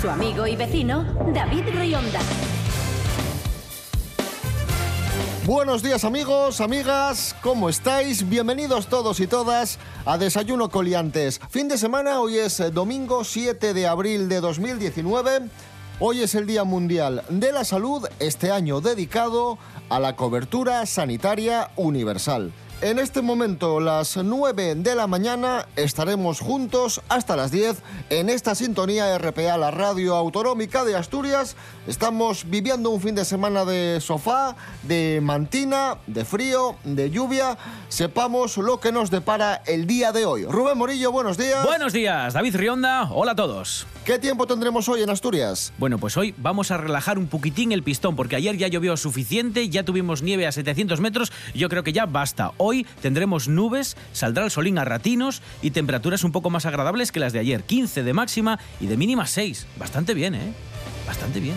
Su amigo y vecino, David Rionda. Buenos días amigos, amigas, ¿cómo estáis? Bienvenidos todos y todas a Desayuno Coliantes. Fin de semana, hoy es eh, domingo 7 de abril de 2019. Hoy es el Día Mundial de la Salud, este año dedicado a la cobertura sanitaria universal. En este momento, las 9 de la mañana, estaremos juntos hasta las 10 en esta sintonía RPA, la radio autonómica de Asturias. Estamos viviendo un fin de semana de sofá, de mantina, de frío, de lluvia. Sepamos lo que nos depara el día de hoy. Rubén Morillo, buenos días. Buenos días, David Rionda. Hola a todos. ¿Qué tiempo tendremos hoy en Asturias? Bueno, pues hoy vamos a relajar un poquitín el pistón, porque ayer ya llovió suficiente, ya tuvimos nieve a 700 metros, yo creo que ya basta. Hoy tendremos nubes, saldrá el solín a ratinos y temperaturas un poco más agradables que las de ayer, 15 de máxima y de mínima 6. Bastante bien, ¿eh? Bastante bien.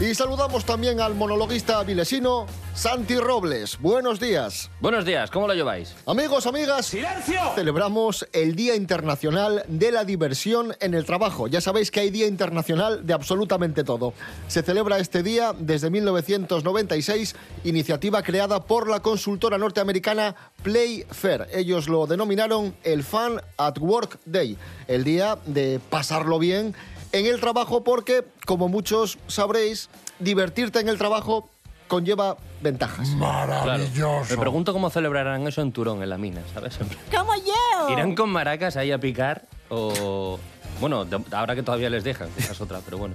Y saludamos también al monologuista vilesino Santi Robles. Buenos días. Buenos días, ¿cómo lo lleváis? Amigos, amigas, ¡Silencio! celebramos el Día Internacional de la Diversión en el Trabajo. Ya sabéis que hay Día Internacional de absolutamente todo. Se celebra este día desde 1996, iniciativa creada por la consultora norteamericana Playfair. Ellos lo denominaron el Fun at Work Day, el día de pasarlo bien en el trabajo porque, como muchos sabréis, divertirte en el trabajo conlleva ventajas. Maravilloso. Me pregunto cómo celebrarán eso en Turón, en la mina, ¿sabes? ¡Como yo! ¿Irán con maracas ahí a picar o...? Bueno, ahora que todavía les dejan, que esa es otra, pero bueno.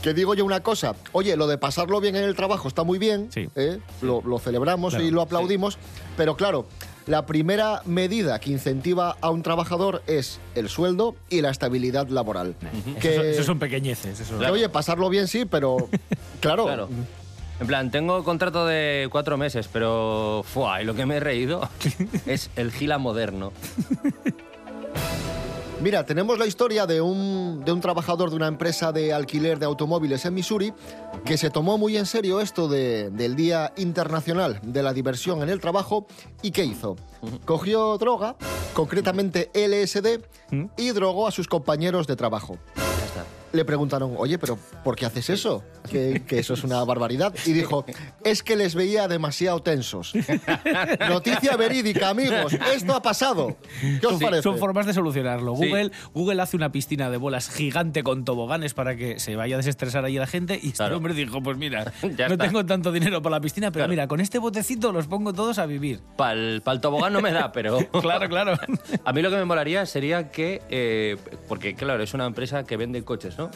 Que digo yo una cosa, oye, lo de pasarlo bien en el trabajo está muy bien, Sí. ¿eh? Lo, lo celebramos Claro, y lo aplaudimos, pero claro, la primera medida que incentiva a un trabajador es el sueldo y la estabilidad laboral. Que, Eso, eso son pequeñeces. Eso. que, oye, pasarlo bien sí, pero claro, Claro. En plan, tengo contrato de cuatro meses, pero... ¡Fua! Y lo que me he reído es el gila moderno. Mira, tenemos la historia de un, de un trabajador de una empresa de alquiler de automóviles en Missouri que se tomó muy en serio esto de- del Día Internacional de la Diversión en el Trabajo y ¿qué hizo? Cogió droga, concretamente LSD, y drogó a sus compañeros de trabajo. Ya está. Le preguntaron, oye, pero ¿por qué haces eso? Que, que eso es una barbaridad. Y dijo, es que les veía demasiado tensos. Noticia verídica, amigos. Esto ha pasado. ¿Qué os Sí, parece? son formas de solucionarlo. Sí. Google, Google hace una piscina de bolas gigante con toboganes para que se vaya a desestresar ahí la gente y este Claro. hombre dijo, pues mira, Ya no está. tengo tanto dinero para la piscina, pero Claro. mira, con este botecito los pongo todos a vivir. Para el tobogán no me da, pero... Claro, claro. A mí lo que me molaría sería que... eh, porque, claro, es una empresa que vende coches, ¿no?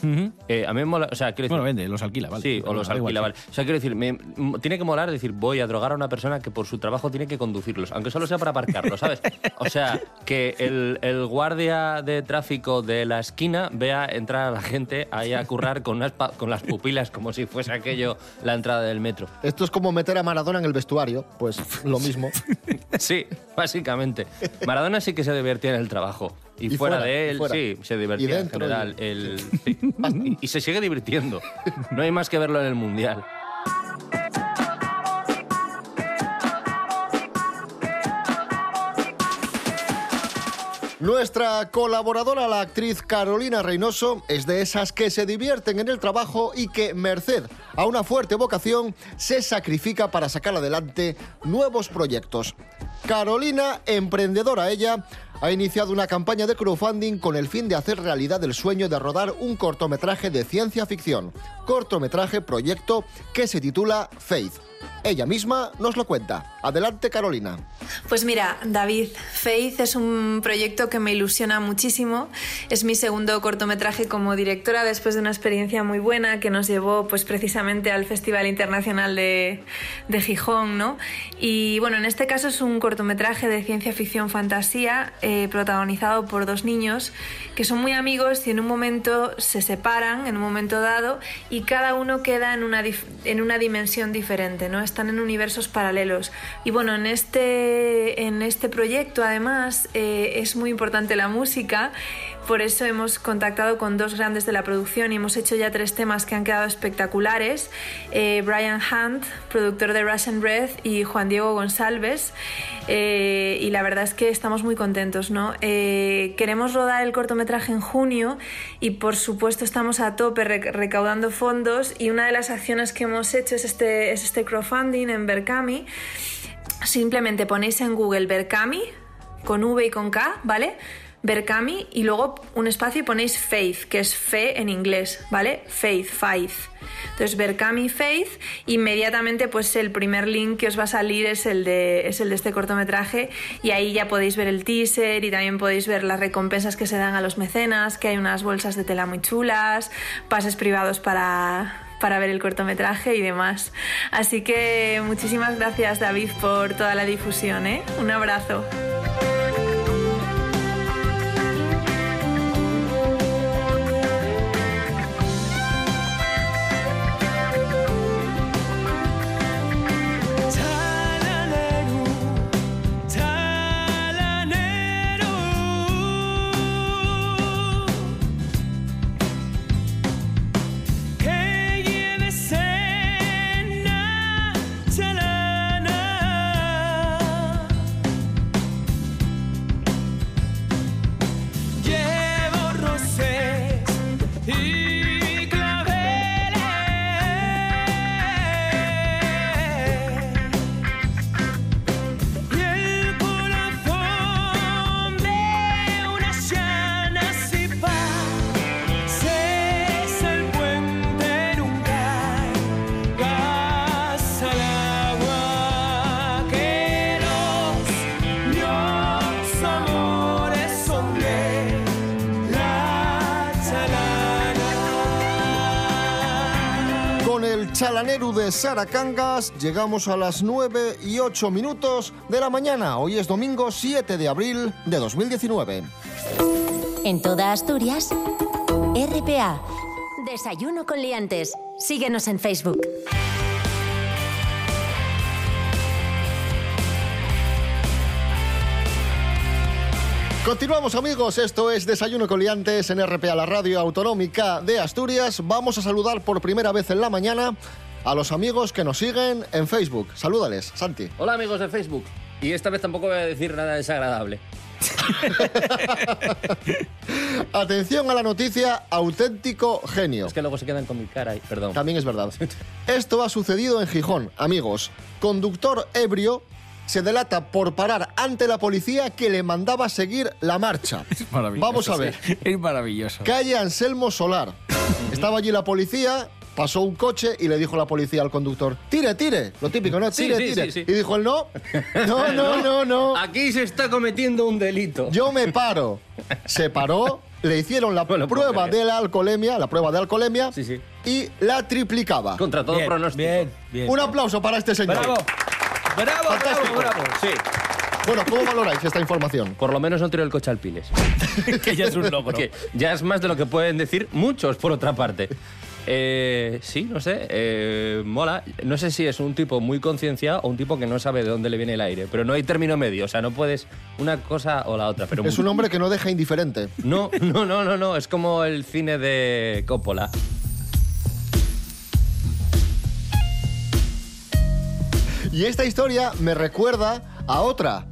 Eh, a mí me mola... O sea, quiero decir... Bueno, vende, los alquila, vale. Sí, o los igual, alquila, sí. vale. O sea, quiero decir, me- tiene que molar decir, voy a drogar a una persona que por su trabajo tiene que conducirlos, aunque solo sea para aparcarlos, ¿sabes? O sea, que el, el guardia de tráfico de la esquina vea entrar a la gente ahí a currar con, unas con las pupilas como si fuese aquello la entrada del metro. Esto es como meter a Maradona en el vestuario, pues lo mismo. Sí, básicamente. Maradona sí que se divertía en el trabajo. Y, Y fuera, fuera, de él, fuera. sí, se divertía dentro, en general. El, sí. y, y se sigue divirtiendo. No hay más que verlo en el Mundial. Nuestra colaboradora, la actriz Carolina Reynoso, es de esas que se divierten en el trabajo y que, merced a una fuerte vocación, se sacrifica para sacar adelante nuevos proyectos. Carolina, emprendedora ella, ha iniciado una campaña de crowdfunding con el fin de hacer realidad el sueño de rodar un cortometraje de ciencia ficción. cortometraje proyecto que se titula Faith. Ella misma nos lo cuenta. Adelante, Carolina. Pues mira, David, Faith es un proyecto que me ilusiona muchísimo. Es mi segundo cortometraje como directora después de una experiencia muy buena que nos llevó pues precisamente al Festival Internacional de, de Gijón, ¿no? Y bueno, en este caso es un cortometraje de ciencia ficción fantasía eh, protagonizado por dos niños que son muy amigos y en un momento se separan, en un momento dado, y cada uno queda en una, en una dimensión diferente, ¿no? Están en universos paralelos. Y bueno, en este, en este proyecto además eh, es muy importante la música por eso hemos contactado con dos grandes de la producción y hemos hecho ya tres temas que han quedado espectaculares. Eh, Brian Hunt, productor de Russian Breath, y Juan Diego González. Eh, y la verdad es que estamos muy contentos. ¿no? Eh, queremos rodar el cortometraje en junio y por supuesto estamos a tope recaudando fondos y una de las acciones que hemos hecho es este, es este crowdfunding en Berkami. Simplemente ponéis en Google Berkami con V y con K, ¿vale? Berkami y luego un espacio y ponéis Faith, que es fe en inglés, ¿vale? Faith, Faith. Entonces, Berkami Faith, inmediatamente pues el primer link que os va a salir es el, de, es el de este cortometraje y ahí ya podéis ver el teaser y también podéis ver las recompensas que se dan a los mecenas, que hay unas bolsas de tela muy chulas, pases privados para, para ver el cortometraje y demás. Así que muchísimas gracias David por toda la difusión, ¿eh? Un abrazo. Chalaneru de Saracangas, llegamos a las 9 y 8 minutos de la mañana. Hoy es domingo 7 de abril de 2019. En toda Asturias, RPA. Desayuno con liantes. Síguenos en Facebook. Continuamos amigos, esto es Desayuno Coliantes en RPA, la radio autonómica de Asturias. Vamos a saludar por primera vez en la mañana a los amigos que nos siguen en Facebook. Salúdales, Santi. Hola amigos de Facebook. Y esta vez tampoco voy a decir nada desagradable. Atención a la noticia, auténtico genio. Es que luego se quedan con mi cara y perdón. También es verdad. Esto ha sucedido en Gijón, amigos. Conductor ebrio se delata por parar ante la policía que le mandaba seguir la marcha. Es maravilloso. Vamos a ver. Es maravilloso. Calle Anselmo Solar. Estaba allí la policía, pasó un coche y le dijo la policía al conductor, tire, tire, lo típico, ¿no? Tire, Sí, sí, tire. sí, sí. Y dijo él, no, no, no, no, no. Aquí se está cometiendo un delito. Yo me paro. Se paró, le hicieron la No prueba de la alcoholemia, la prueba de alcoholemia, Sí, sí. y la triplicaba. Contra todo Bien, pronóstico. bien, bien. Un aplauso para este señor. Bravo. Bravo, Fantástico. bravo, bravo. Sí. Bueno, ¿cómo valoráis esta información? Por lo menos no tiró el coche al piles. que ya es un logro. Que ya es más de lo que pueden decir muchos, por otra parte. Eh, sí, no sé, eh, mola. No sé si es un tipo muy concienciado o un tipo que no sabe de dónde le viene el aire, pero no hay término medio, o sea, no puedes una cosa o la otra. Pero Es un hombre que no deja indiferente. No, no, no, no, no, es como el cine de Coppola. Y esta historia me recuerda a otra,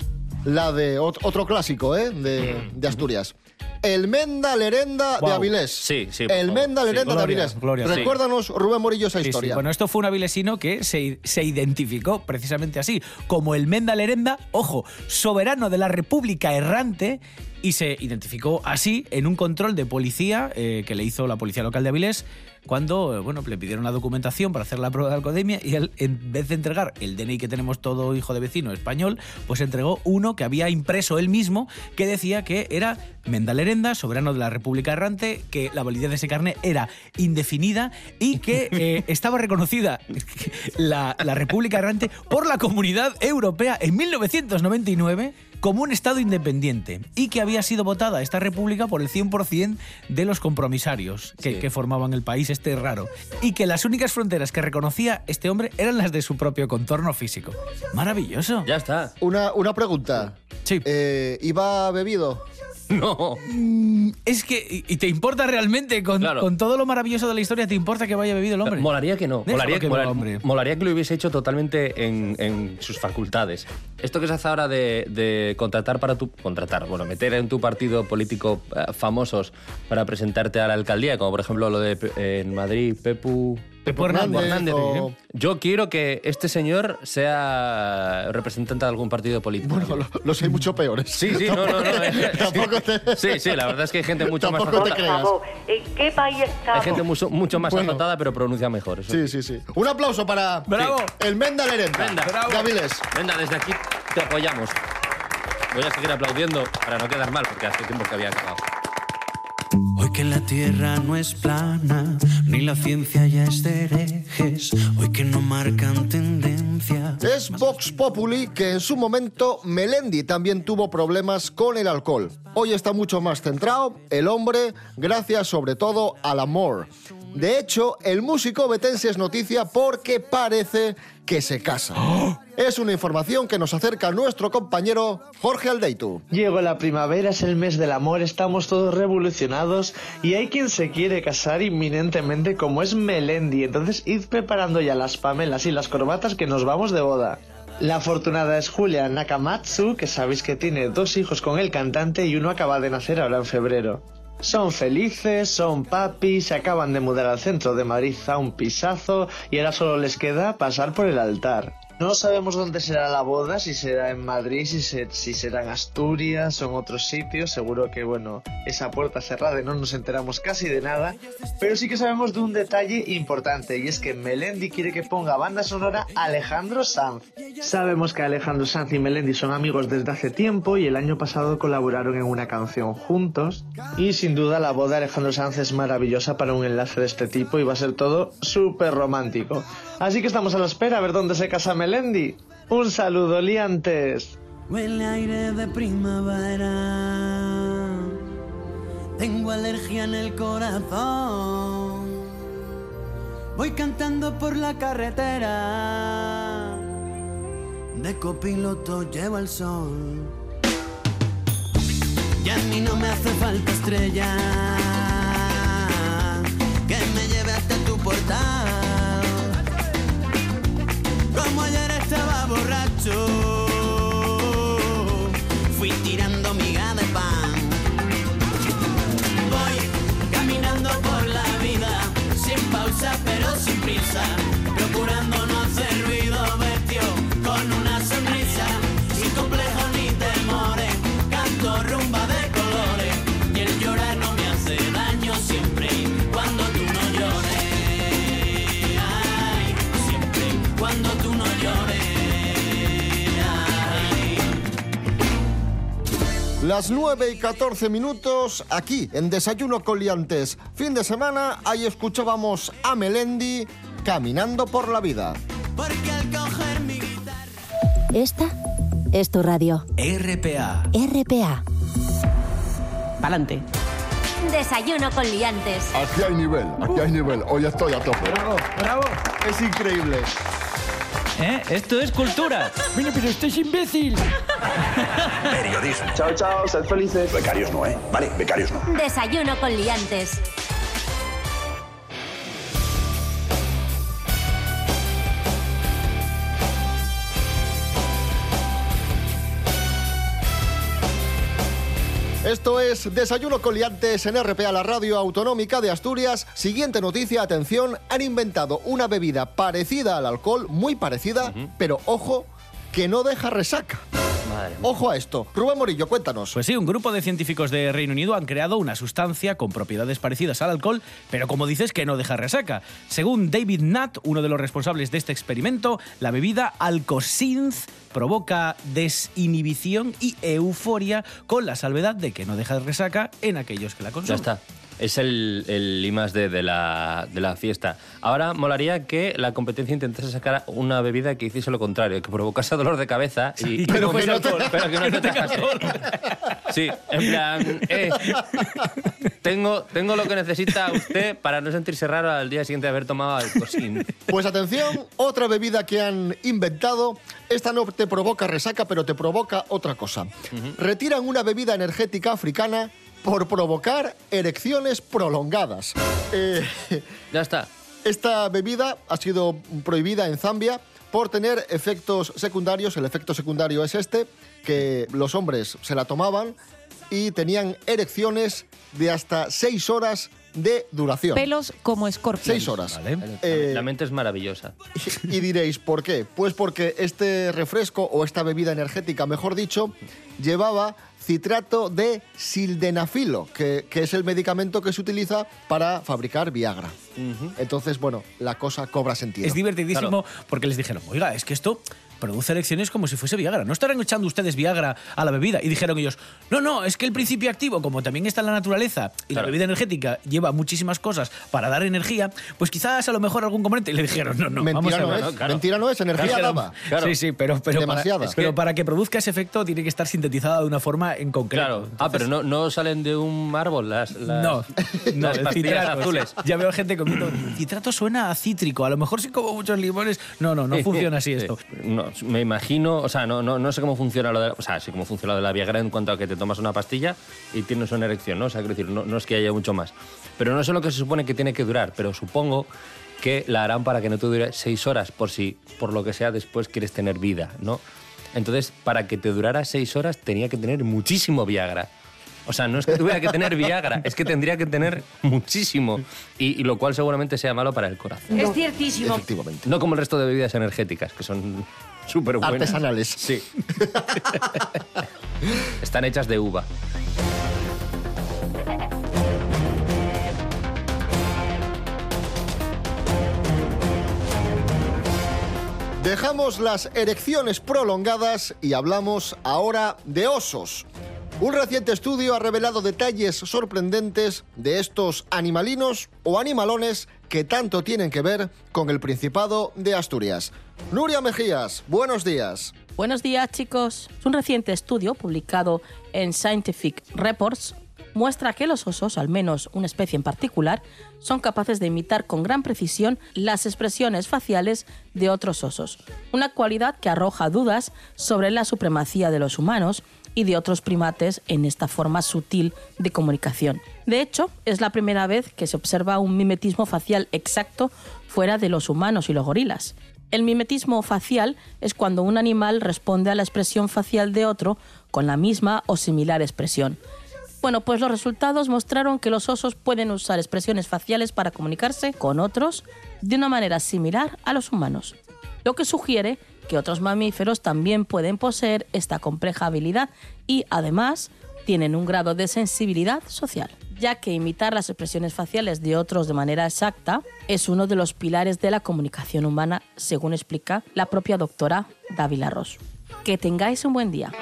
la de ot- otro clásico, ¿eh? De, de Asturias. El Menda Lerenda de. Avilés. Sí, sí, por El favor. Menda Sí. Lerenda de Gloria, Avilés. gloria. Recuérdanos, Rubén Morillo, esa Sí, sí. historia. Bueno, esto fue un avilesino que se, se identificó precisamente así, como el Menda Lerenda, ojo, soberano de la República errante, y se identificó así en un control de policía eh, que le hizo la policía local de Avilés cuando eh, bueno, le pidieron la documentación para hacer la prueba de alcoholemia y él, en vez de entregar el DNI que tenemos todo hijo de vecino español, pues entregó uno que había impreso él mismo que decía que era Mendalerenda, soberano de la República Errante, que la validez de ese carnet era indefinida y que eh, estaba reconocida la, la República Errante por la Comunidad Europea en 1999 como un Estado independiente y que había sido votada esta república por el 100% de los compromisarios que, Sí. que formaban el país este raro y que las únicas fronteras que reconocía este hombre eran las de su propio contorno físico. Maravilloso. Ya está. Una, una pregunta. Sí. Eh, ¿Iba bebido? No. Es que, ¿y te importa realmente con, Claro. con todo lo maravilloso de la historia, te importa que vaya bebido el hombre? Molaría que no. Molaría que molaría que lo hubiese hecho totalmente en, en sus facultades. Esto que se hace ahora de, de contratar para tu. Contratar, bueno, meter en tu partido político eh, famosos para presentarte a la alcaldía, como por ejemplo lo de en Madrid, Pepu. Pepu Hernández, Hernández. o- Yo quiero que este señor sea representante de algún partido político. Bueno, lo- los hay mucho peores. Sí, sí, no, no, no. eh, Tampoco te- Sí, sí, la verdad es que hay gente mucho más Tampoco te creas. ¿En qué país Hay estamos? gente mucho, mucho más Bueno. azotada, pero pronuncia mejor. eso Sí, sí, sí. Un aplauso para ¡Bravo! el Menda Lerenda. Menda, bravo. Gaviles. Venga, desde aquí te apoyamos. Voy a seguir aplaudiendo para no quedar mal, porque hace tiempo que había acabado. Hoy que la tierra no es plana, ni la ciencia ya es de herejes, hoy que no marcan tendencia. Es Vox Populi que en su momento Melendi también tuvo problemas con el alcohol. Hoy está mucho más centrado el hombre, gracias sobre todo al amor. De hecho, el músico betense es noticia porque parece que se casa. Es una información que nos acerca nuestro compañero Jorge Aldeitu. Llegó la primavera, es el mes del amor, estamos todos revolucionados y hay quien se quiere casar inminentemente como es Melendi, entonces id preparando ya las pamelas y las corbatas que nos vamos de boda. La afortunada es Julia Nakamatsu, que sabéis que tiene dos hijos con el cantante y uno acaba de nacer ahora en febrero. Son felices, son papis, se acaban de mudar al centro de Madrid a un pisazo y ahora solo les queda pasar por el altar. No sabemos dónde será la boda, si será en Madrid, si, se- si será en Asturias o en otros sitios. Seguro que, bueno, esa puerta cerrada y no nos enteramos casi de nada. Pero sí que sabemos de un detalle importante y es que Melendi quiere que ponga banda sonora Alejandro Sanz. Sabemos que Alejandro Sanz y Melendi son amigos desde hace tiempo y el año pasado colaboraron en una canción juntos. Y sin duda la boda de Alejandro Sanz es maravillosa para un enlace de este tipo y va a ser todo súper romántico. Así que estamos a la espera a ver dónde se casa. Un saludo, liantes. Huele aire de primavera, tengo alergia en el corazón. Voy cantando por la carretera, de copiloto llevo el sol. Y a mí no me hace falta estrella, que me lleve hasta tu portal. Las 9 y 14 minutos aquí en Desayuno con Liantes. Fin de semana, ahí escuchábamos a Melendi caminando por la vida. Porque al coger mi guitarra. Esta es tu radio. RPA. RPA. Pa'lante. Desayuno con liantes. Aquí hay nivel, aquí hay nivel. Hoy estoy a tope. Bravo, bravo. Es increíble. ¿Eh? Esto es cultura. Mira, pero este es imbécil. Periodismo. Chao, chao, sed felices. Becarios no, ¿eh? Vale, becarios no. Desayuno con liantes. Esto es Desayuno con Liantes en RPA, la radio autonómica de Asturias. Siguiente noticia, atención, han inventado una bebida parecida al alcohol, muy parecida, pero ojo, que no deja resaca. Ojo a esto. Rubén Morillo, cuéntanos. Pues sí, un grupo de científicos de Reino Unido han creado una sustancia con propiedades parecidas al alcohol, pero como dices que no deja resaca. Según David Nutt, uno de los responsables de este experimento, la bebida Alcosinth provoca desinhibición y euforia con la salvedad de que no deja resaca en aquellos que la Ya consumen. está. Es el, el I más D de la, de la fiesta. Ahora molaría que la competencia intentase sacar una bebida que hiciese lo contrario, que provocase dolor de cabeza y pero que que no te- pero que no te dejase. Sí, en plan, eh, tengo, tengo lo que necesita usted para no sentirse raro al día siguiente de haber tomado alcosín. Pues atención, otra bebida que han inventado. Esta no te provoca resaca, pero te provoca otra cosa. Retiran una bebida energética africana por provocar erecciones prolongadas. Eh, Ya está. esta bebida ha sido prohibida en Zambia por tener efectos secundarios. El efecto secundario es este, que los hombres se la tomaban y tenían erecciones de hasta seis horas de duración. Pelos como escorpión. Seis horas. Vale. Eh, La mente es maravillosa. y diréis, ¿por qué? Pues porque este refresco o esta bebida energética, mejor dicho, llevaba citrato de sildenafilo, que, que es el medicamento que se utiliza para fabricar Viagra. Entonces, bueno, la cosa cobra sentido. Es divertidísimo porque les dijeron, oiga, es que esto produce erecciones como si fuese Viagra. ¿No estarán echando ustedes Viagra a la bebida? Y dijeron ellos, no, no, es que el principio activo, como también está en la naturaleza y Claro. la bebida energética lleva muchísimas cosas para dar energía, pues quizás a lo mejor algún componente. Y le dijeron, no, no, vamos Mentira a no es, claro. mentira no es, energía daba. Claro. Sí, sí, pero, pero, Demasiada. para, Es pero que- para que produzca ese efecto tiene que estar sintetizada de una forma en concreto. Claro. ah, pero no, no salen de un árbol las, las, no, no, las el pastillas citrato, azules. Ya veo gente comiendo. Citrato suena a cítrico. A lo mejor sí como muchos limones. No, no, no funciona así esto. No, me imagino, o sea, no, no, no sé cómo funciona lo de, o sea, sí cómo funciona lo de la Viagra en cuanto a que te tomas una pastilla y tienes una erección, ¿no? O sea, quiero decir, no, no es que haya mucho más. Pero no sé lo que se supone que tiene que durar, pero supongo que la harán para que no te dure seis horas por si, por lo que sea, después quieres tener vida, ¿no? Entonces, para que te durara seis horas tenía que tener muchísimo Viagra. O sea, no es que tuviera que tener Viagra, es que tendría que tener muchísimo. Y, y lo cual seguramente sea malo para el corazón. Es ciertísimo. Efectivamente. No como el resto de bebidas energéticas, que son súper buenas. Artesanales. Sí. Están hechas de uva. Dejamos las erecciones prolongadas y hablamos ahora de osos. Un reciente estudio ha revelado detalles sorprendentes de estos animalinos o animalones que tanto tienen que ver con el Principado de Asturias. Nuria Mejías, buenos días. Buenos días, chicos. Un reciente estudio publicado en Scientific Reports muestra que los osos, al menos una especie en particular, son capaces de imitar con gran precisión las expresiones faciales de otros osos, una cualidad que arroja dudas sobre la supremacía de los humanos y de otros primates en esta forma sutil de comunicación. De hecho, es la primera vez que se observa un mimetismo facial exacto fuera de los humanos y los gorilas. El mimetismo facial es cuando un animal responde a la expresión facial de otro con la misma o similar expresión. Bueno, pues los resultados mostraron que los osos pueden usar expresiones faciales para comunicarse con otros de una manera similar a los humanos, lo que sugiere que otros mamíferos también pueden poseer esta compleja habilidad y además tienen un grado de sensibilidad social, ya que imitar las expresiones faciales de otros de manera exacta es uno de los pilares de la comunicación humana, según explica la propia doctora Dávila Ross. Que tengáis un buen día.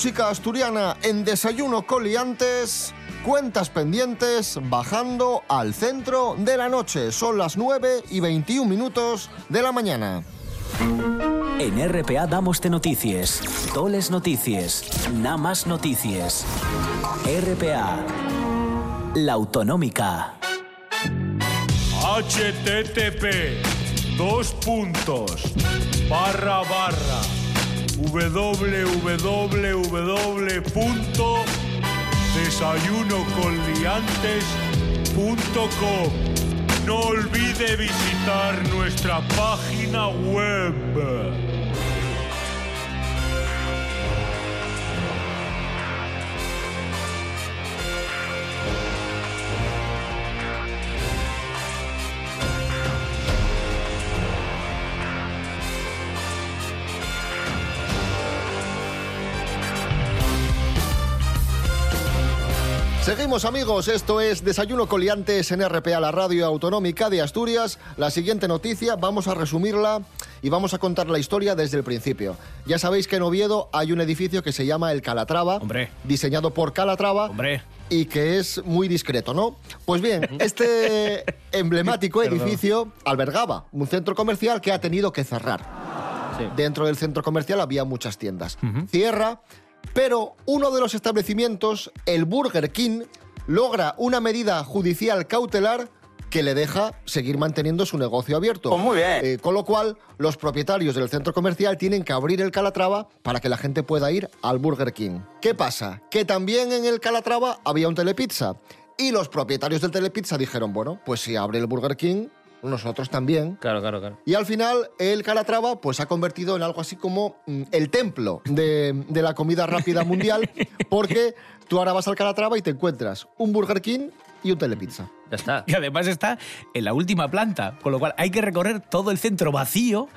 Música asturiana en Desayuno Coliantes. Cuentas pendientes bajando al centro de la noche. Son las 9 y 21 minutos de la mañana. En RPA damos de noticias, toles noticias, nada más noticias. RPA, la autonómica. http dos puntos barra barra www.desayunoconliantes.com No olvide visitar nuestra página web. Seguimos amigos, esto es Desayuno Coliantes en RPA, la radio autonómica de Asturias. La siguiente noticia vamos a resumirla y vamos a contar la historia desde el principio. Ya sabéis que en Oviedo hay un edificio que se llama el Calatrava, diseñado por Calatrava y que es muy discreto, ¿no? Pues bien, este emblemático edificio albergaba un centro comercial que ha tenido que cerrar. Dentro del centro comercial había muchas tiendas. Cierra, pero uno de los establecimientos, el Burger King, logra una medida judicial cautelar que le deja seguir manteniendo su negocio abierto. Pues muy bien. Eh, con lo cual, los propietarios del centro comercial tienen que abrir el Calatrava para que la gente pueda ir al Burger King. ¿Qué pasa? Que también en el Calatrava había un telepizza. Y los propietarios del telepizza dijeron, bueno, pues si abre el Burger King, nosotros también. Claro, claro, claro. Y al final el Calatrava pues se ha convertido en algo así como mm, el templo de, de la comida rápida mundial porque tú ahora vas al Calatrava y te encuentras un Burger King y un Telepizza. Ya está. Y además está en la última planta, con lo cual hay que recorrer todo el centro vacío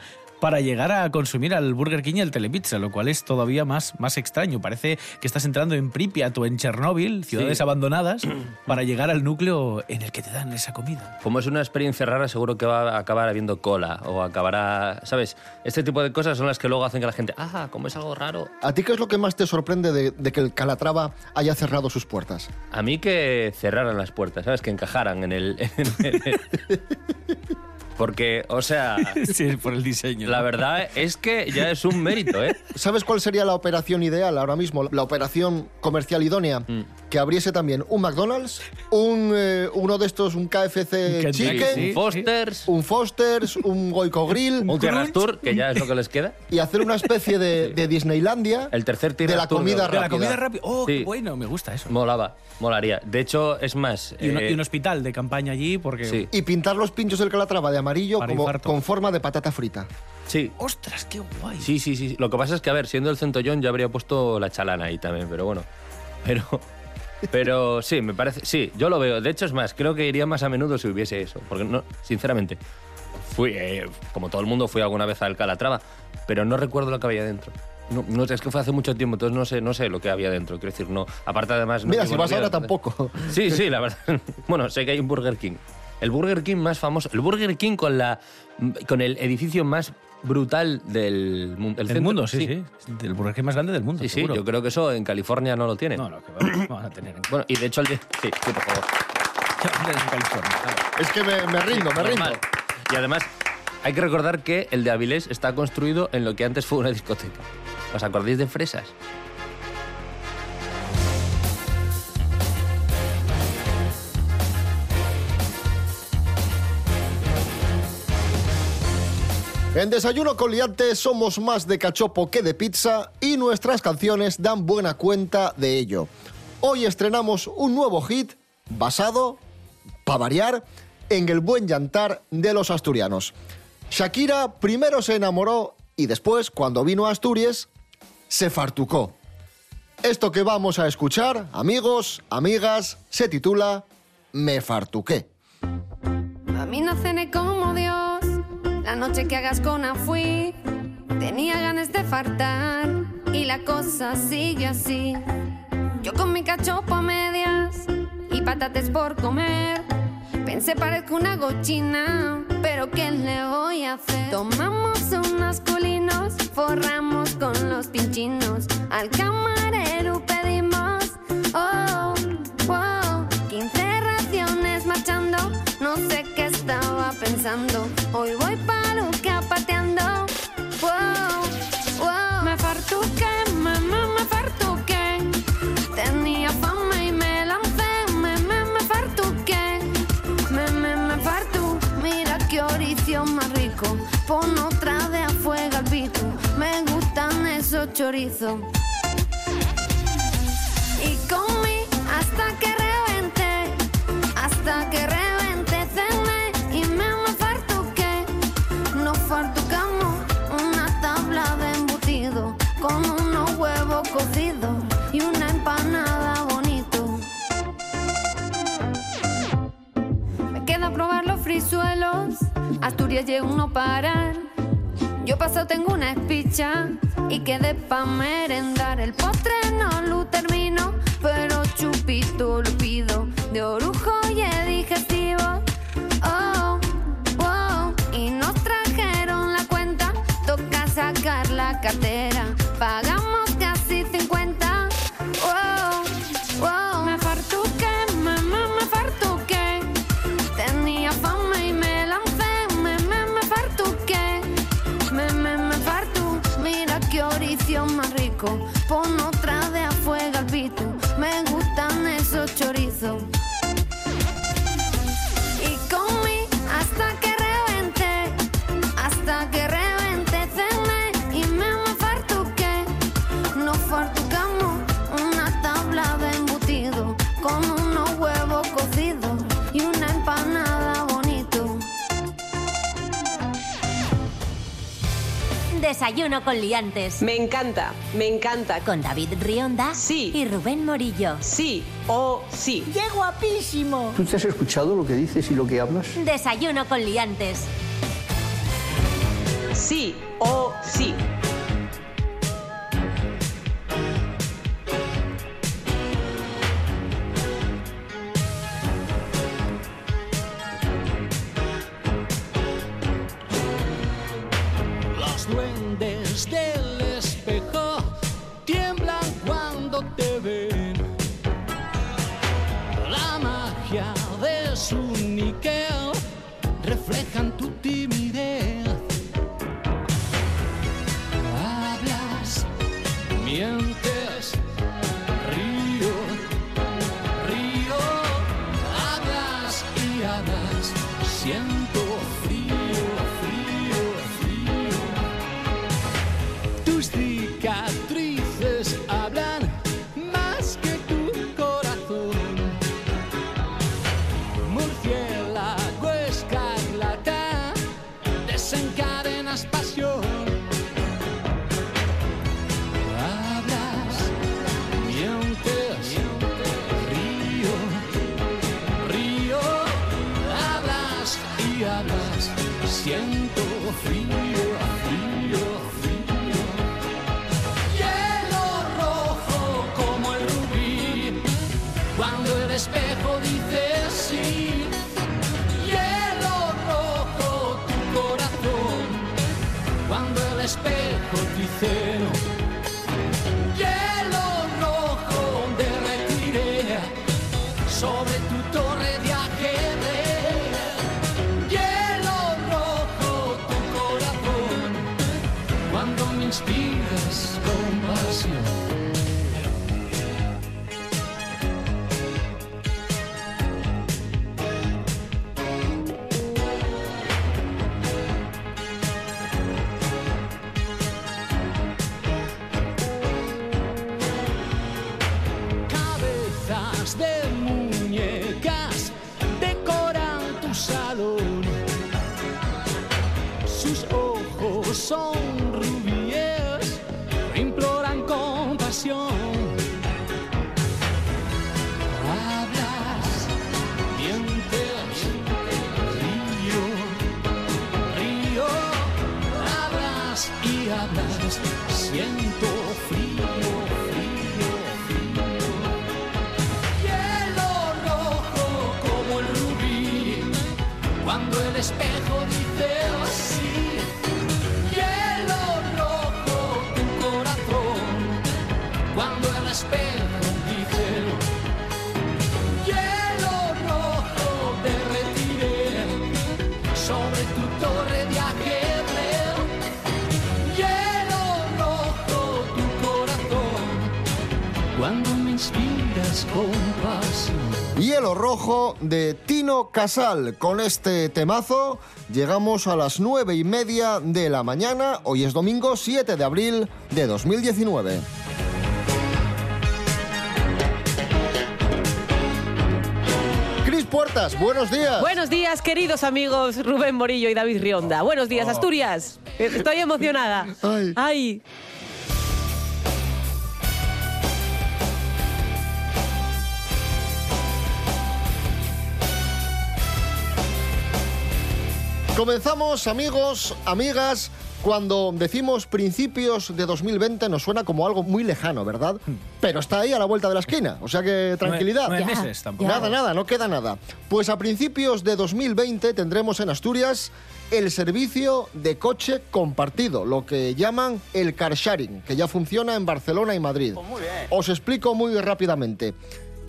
para llegar a consumir al Burger King y al Telepizza, lo cual es todavía más, más extraño. Parece que estás entrando en Pripyat o en Chernóbil, ciudades Sí. abandonadas, para llegar al núcleo en el que te dan esa comida. Como es una experiencia rara, seguro que va a acabar habiendo cola o acabará, ¿sabes? Este tipo de cosas son las que luego hacen que la gente, ah, como es algo raro. ¿A ti qué es lo que más te sorprende de, de que el Calatrava haya cerrado sus puertas? A mí que cerraran las puertas, ¿sabes? Que encajaran en el... en el- Porque, o sea... Sí, por el diseño. La verdad es que ya es un mérito, ¿eh? ¿Sabes cuál sería la operación ideal ahora mismo? La operación comercial idónea. Mm. Que abriese también un McDonald's, un, eh, uno de estos, un KFC Kentucky, Chicken, sí, Un Foster's. un Foster's, un Goico Grill, Un Tierras Tour, que ya es lo que les queda. y hacer una especie de, de Disneylandia El tercer de la comida De la rápida. comida rápida. Oh, Sí. qué bueno, me gusta eso. Molaba, molaría. De hecho, es más... Y, un- eh, y un hospital de campaña allí, porque. Sí. Y pintar los pinchos del Calatrava de amarillo como, con forma de patata frita. Sí, ¡Ostras, qué guay! Sí, sí, sí. Lo que pasa es que, a ver, siendo el centollón, yo habría puesto la chalana ahí también, pero bueno. Pero, pero sí, me parece. Sí, yo lo veo. De hecho, es más, creo que iría más a menudo si hubiese eso. Porque, no, sinceramente, fui, eh, como todo el mundo, fui alguna vez al Calatrava, pero no recuerdo lo que había dentro. No, es que fue hace mucho tiempo, entonces no sé, no sé lo que había dentro. Quiero decir, no. Aparte, además. no Mira, si vas ahora tampoco. Sí, sí, la verdad. Bueno, sé que hay un Burger King. El Burger King más famoso. El Burger King con, la, con el edificio más brutal del, mu- Del centro. mundo, sí, sí. Del Burger King más grande del mundo. Sí, sí, yo creo que eso en California no lo tienen. No, no, que va- van a tener en, Bueno, y de hecho el de... Sí, sí, por favor. Es que me, me rindo, me rindo. Normal. Y además, hay que recordar que el de Avilés está construido en lo que antes fue una discoteca. ¿Os acordáis de Fresas? En Desayuno con Liantes somos más de cachopo que de pizza y nuestras canciones dan buena cuenta de ello. Hoy estrenamos un nuevo hit basado, para variar, en el buen llantar de los asturianos. Shakira primero se enamoró y después, cuando vino a Asturias, se fartucó. Esto que vamos a escuchar, amigos, amigas, se titula Me fartuqué. A mí no cené como Dios, la noche que hagas con fui. Tenía ganas de fartar y la cosa sigue así. Yo con mi cachopo a medias y patates por comer. Pensé parezco una gochina, pero ¿qué le voy a hacer? Tomamos unos culinos, forramos con los pinchinos. Al camarero pedimos, oh, wow, 15 raciones marchando. No sé estaba pensando. Hoy voy paluca pateando. Wow, wow. Me fartuqué, mamá, me fartuqué. Tenía fama y me lancé. Me, me, me fartuqué. Me, me, me fartu. Mira qué orición más rico. Pon otra de afuera al pico. Me gustan esos chorizos. Y comí hasta que reventé. Hasta que reventé y una empanada bonito. Me queda probar los frisuelos, Asturias llega uno parar. Yo paso tengo una espicha y quedé pa' merendar. El postre no lo termino, pero chupito lo pido. De orujo y es digestivo. Oh, wow. Y nos trajeron la cuenta, toca sacar la cartera. Desayuno con liantes. Me encanta, me encanta. Con David Rionda. Sí. Y Rubén Morillo. Sí o sí. ¡Qué guapísimo! ¿Tú te has escuchado lo que dices y lo que hablas? Desayuno con liantes. Sí. Siento frío, frío, frío. Hielo rojo como el rubí, cuando el espejo Rojo de Tino Casal. Con este temazo llegamos a las nueve y media de la mañana. Hoy es domingo 7 de abril de 2019. Cris Puertas, buenos días. Buenos días, queridos amigos Rubén Morillo y David Rionda. Buenos días, Oh. Asturias. Estoy emocionada. Ay. Ay. Comenzamos, amigos, amigas. Cuando decimos principios de 2020 nos suena como algo muy lejano, ¿verdad? Pero está ahí a la vuelta de la esquina, o sea que tranquilidad. nueve Ya, meses tampoco. Nada, nada, no queda nada. Pues a principios de 2020 tendremos en Asturias el servicio de coche compartido, lo que llaman el car sharing, que ya funciona en Barcelona y Madrid. Os explico muy rápidamente.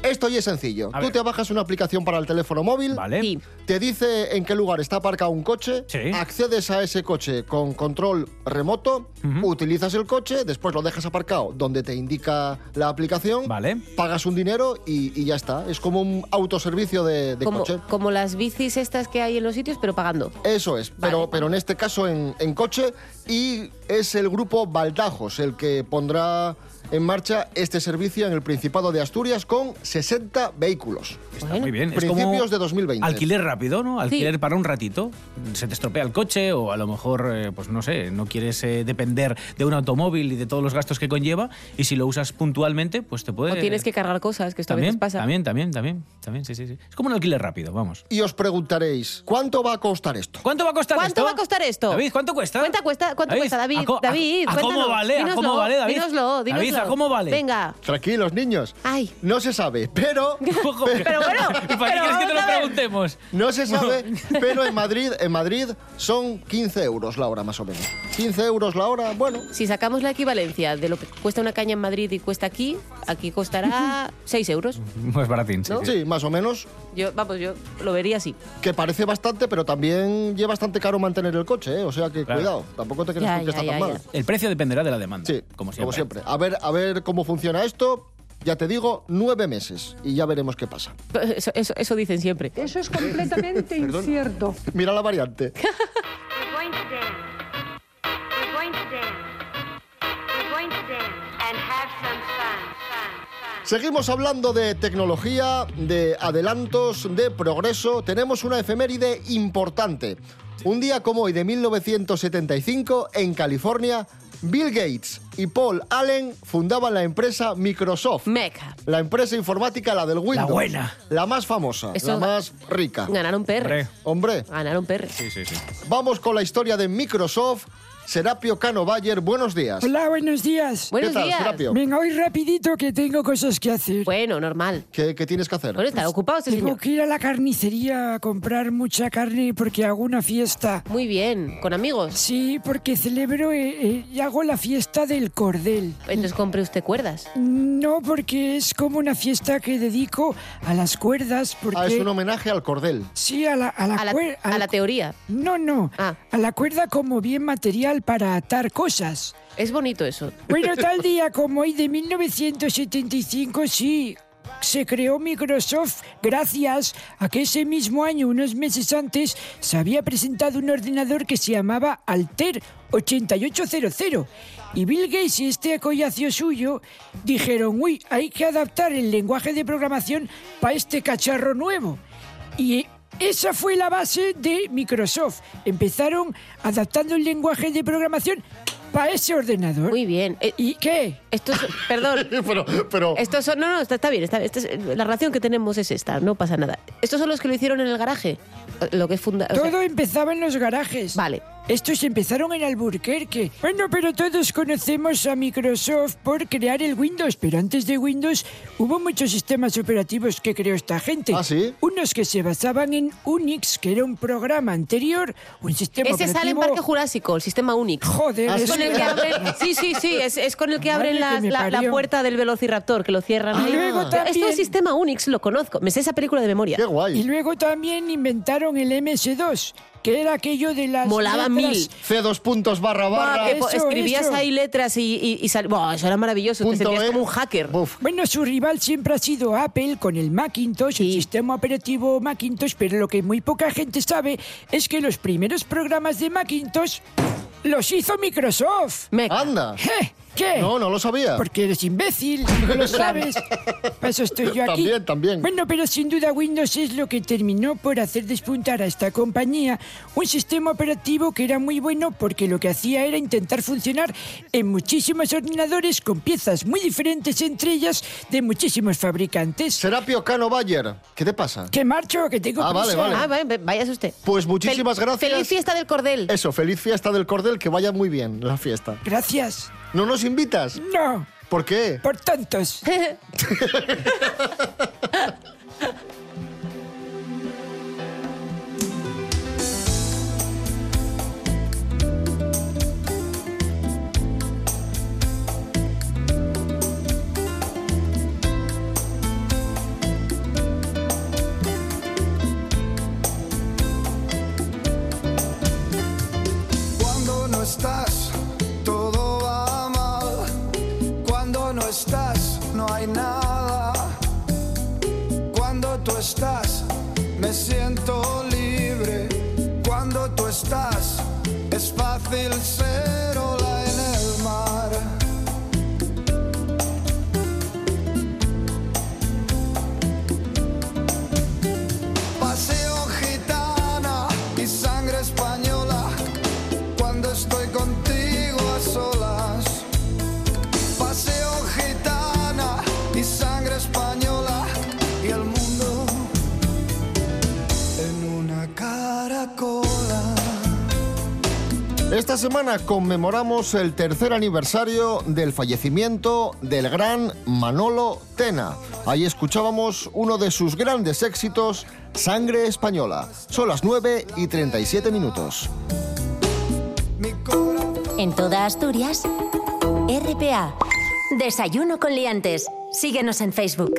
Esto ya es sencillo. Tú te bajas una aplicación para el teléfono móvil, te dice en qué lugar está aparcado un coche, accedes a ese coche con control remoto, utilizas el coche, después lo dejas aparcado donde te indica la aplicación, pagas un dinero y, y ya está. Es como un autoservicio de, de Como, coche. como las bicis estas que hay en los sitios, pero pagando. Eso es, pero, pero en este caso en, en coche y es el grupo Baldajos el que pondrá en marcha este servicio en el Principado de Asturias con 60 vehículos. Está muy bien. Es Principios como de 2020. Alquiler rápido, ¿no? Alquiler para un ratito. Se te estropea el coche o a lo mejor, eh, pues no sé, no quieres eh, depender de un automóvil y de todos los gastos que conlleva. Y si lo usas puntualmente, pues te puede. O tienes que cargar cosas, que esto a También, veces pasa. también, también, también, también, sí, sí, sí. Es como un alquiler rápido, vamos. Y os preguntaréis, ¿cuánto va a costar esto? ¿Cuánto va a costar ¿Cuánto esto? va a costar esto? David, ¿cuánto cuesta? ¿Cuánto cuesta, cuánto David, cuesta David? ¿a a- David, a cómo vale? ¿A cómo Dínoslo, vale, David? Dínoslo, David, dínoslo. ¿a cómo vale? Venga. Tranquilos, niños. Ay. No se sabe, pero... Pero bueno, ¿Y para qué quieres que te lo preguntemos? No se sabe, pero en Madrid, en Madrid son 15 euros la hora más o menos. 15 euros la hora, bueno. Si sacamos la equivalencia de lo que cuesta una caña en Madrid y cuesta aquí, aquí costará 6 euros. Pues baratín, sí. ¿No? sí. Sí, más o menos. Yo, vamos, yo lo vería así. Que parece bastante, pero también lleva bastante caro mantener el coche, ¿eh? O sea que Claro. cuidado, tampoco te Ya, tú que ya, está tan ya, mal. El precio dependerá de la demanda. Sí, como siempre. como siempre. A ver, a ver cómo funciona esto. Ya te digo, nueve meses y ya veremos qué pasa. Eso, eso- eso dicen siempre. Eso es completamente incierto. Mira la variante. Seguimos hablando de tecnología, de adelantos, de progreso. Tenemos una efeméride importante. Un día como hoy de 1975, en California, Bill Gates y Paul Allen fundaban la empresa Microsoft. Meca. La empresa informática, la del Windows. buena. La más famosa, Eso- la más rica. Ganaron perres. Hombre, Ganaron perres. Sí, sí, sí. vamos con la historia de Microsoft. Serapio Cano Bayer, buenos días. Hola, buenos días. Buenos ¿Qué tal, días. Serapio? Venga, hoy rapidito que tengo cosas que hacer. Bueno, normal. ¿Qué, qué tienes que hacer? Bueno, está ocupado este Tengo señor. que ir a la carnicería a comprar mucha carne porque hago una fiesta. Muy bien. ¿Con amigos? Sí, porque celebro eh, eh, y hago la fiesta del cordel. Entonces compre usted cuerdas. No, porque es como una fiesta que dedico a las cuerdas. Porque... Ah, es un homenaje al cordel. Sí, a la, a la, A la, cuer- a la teoría. No, no. Ah. A la cuerda como bien material para atar cosas. Es bonito eso. Bueno, tal día como hoy de 1975, sí. Se creó Microsoft gracias a que ese mismo año, unos meses antes, se había presentado un ordenador que se llamaba Alter 8800. Y Bill Gates y este collacio suyo dijeron, uy, hay que adaptar el lenguaje de programación para este cacharro nuevo. Y esa fue la base de Microsoft. Empezaron adaptando el lenguaje de programación para ese ordenador. Muy bien. Eh, ¿Y qué? Esto es, perdón. pero, pero... Estos son, no, no, está, está bien. está- esta es- la relación que tenemos es esta, no pasa nada. ¿Estos son los que lo hicieron en el garaje? Eh, Lo que es funda o sea, Todo empezaba en los garajes. Vale. Estos empezaron en Alburquerque. Bueno, pero todos conocemos a Microsoft por crear el Windows, pero antes de Windows hubo muchos sistemas operativos que creó esta gente. ¿Ah, sí? Unos que se basaban en Unix, que era un programa anterior, un sistema Ese sale en operativo... Parque Jurásico, el sistema Unix. Joder, es con el que abren, sí, sí, sí, es, es con el que abren la, puerta del Velociraptor, que lo cierran. Y ahí. luego Esto también- es sistema Unix, lo conozco. Me sé esa película de memoria. Qué guay. Y luego también inventaron el MS2, que era aquello de las Molaba letras- mil. C dos puntos barra barra. eso, escribías eso. ahí letras y, y, y sal- Buah, eso era maravilloso. Te Punto sentías E. como un hacker. Buf. Bueno, su rival siempre ha sido Apple con el Macintosh, el sistema operativo Macintosh, pero lo que muy poca gente sabe es que los primeros programas de Macintosh los hizo Microsoft. Meca. Anda. ¿Eh? ¿Qué? No, no lo sabía. Porque eres imbécil, no lo sabes. Para eso estoy yo aquí. También, también. Bueno, pero sin duda Windows es lo que terminó por hacer despuntar a esta compañía un sistema operativo que era muy bueno porque lo que hacía era intentar funcionar en muchísimos ordenadores con piezas muy diferentes entre ellas de muchísimos fabricantes. Serapio Cano Bayer, ¿qué te pasa? Que marcho, que tengo Ah, vale, prisa. vale. Ah, vale, váyase usted. Pues muchísimas Fel- gracias. Feliz fiesta del cordel. Eso, feliz fiesta del cordel, que vaya muy bien la fiesta. Gracias. ¿No nos invitas? No, ¿Por qué? por tontos. Cuando no estás, estás, no hay nada. Cuando tú estás, me siento libre. Cuando tú estás, es fácil ser ola en el mar. Esta semana conmemoramos el tercer aniversario del fallecimiento del gran Manolo Tena. Ahí escuchábamos uno de sus grandes éxitos, Sangre Española. Son las 9 y 37 minutos. En toda Asturias, RPA. Desayuno con liantes. Síguenos en Facebook.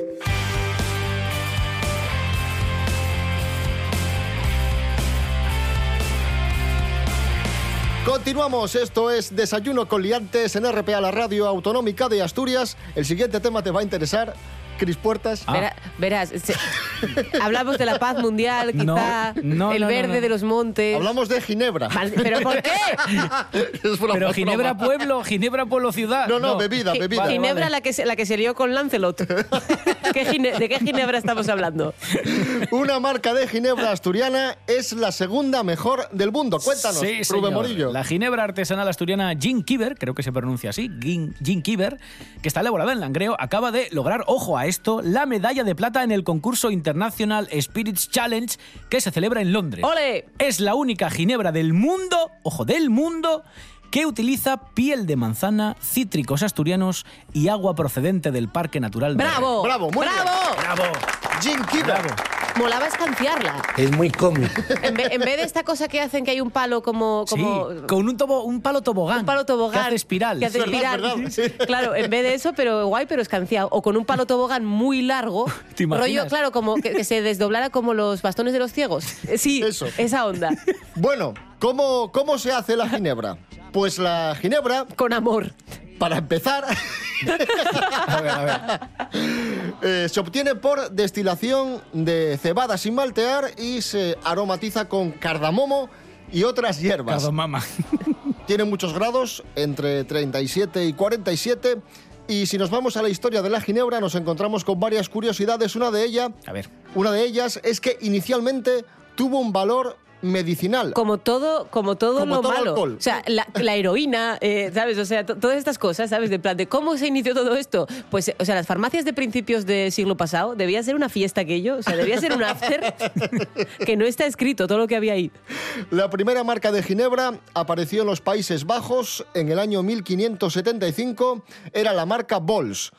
Continuamos, esto es Desayuno con Liantes en RPA, la radio autonómica de Asturias. El siguiente tema te va a interesar, Cris Puertas. Verá- verás, se- hablamos de la paz mundial, quizá no, el no, no, verde no. de los montes. Hablamos de Ginebra. Mal- ¿Pero por qué? Es broma, Pero es Ginebra broma. pueblo, Ginebra pueblo ciudad. No, no, bebida, Gi- bebida. Ginebra La, que se, la que se lió con Lancelot. ¿Qué Gine- ¿De qué Ginebra estamos hablando? Una marca de Ginebra asturiana es la segunda mejor del mundo. Cuéntanos, Sí, Rubén señor. Morillo. La ginebra artesanal asturiana Gin Kiber, creo que se pronuncia así, Gin, Gin Kiber, que está elaborada en Langreo, acaba de lograr, ojo a esto, la medalla de plata en el concurso International Spirits Challenge que se celebra en Londres. ¡Ole! Es la única ginebra del mundo, ojo, del mundo, que utiliza piel de manzana, cítricos asturianos y agua procedente del Parque Natural de ¡Bravo! Bravo, muy bien. ¡Bravo! ¡Bravo! Molaba escanciarla. Es muy cómico. En, ve- en vez de esta cosa que hacen que hay un palo como... como Sí, con un, tobo- un palo tobogán. un palo tobogán. Que hace espiral. Que hace Es verdad, espiral. es verdad, sí. Claro, en vez de eso, pero guay, pero escanciado. O con un palo tobogán muy largo. ¿Te imaginas? rollo, claro, como que, que se desdoblara como los bastones de los ciegos. Eh, Sí, Eso. esa onda. Bueno, ¿cómo, ¿cómo se hace la Ginebra? Pues la Ginebra, Con amor. para empezar, A ver, a ver. eh, se obtiene por destilación de cebada sin maltear y se aromatiza con cardamomo y otras hierbas. Cardomama. Tiene muchos grados, entre 37 y 47. Y si nos vamos a la historia de la Ginebra, nos encontramos con varias curiosidades. Una de ellas, A ver. una de ellas es que inicialmente tuvo un valor medicinal. Como todo, como todo Como lo todo malo. alcohol. O sea, la, la heroína, eh, ¿sabes? O sea, to- todas estas cosas, ¿sabes? De plan, de cómo se inició todo esto. Pues, o sea, las farmacias de principios del siglo pasado, debía ser una fiesta aquello. O sea, debía ser un after que no está escrito todo lo que había ahí. La primera marca de Ginebra apareció en los Países Bajos en el año 1575, era la marca Bols.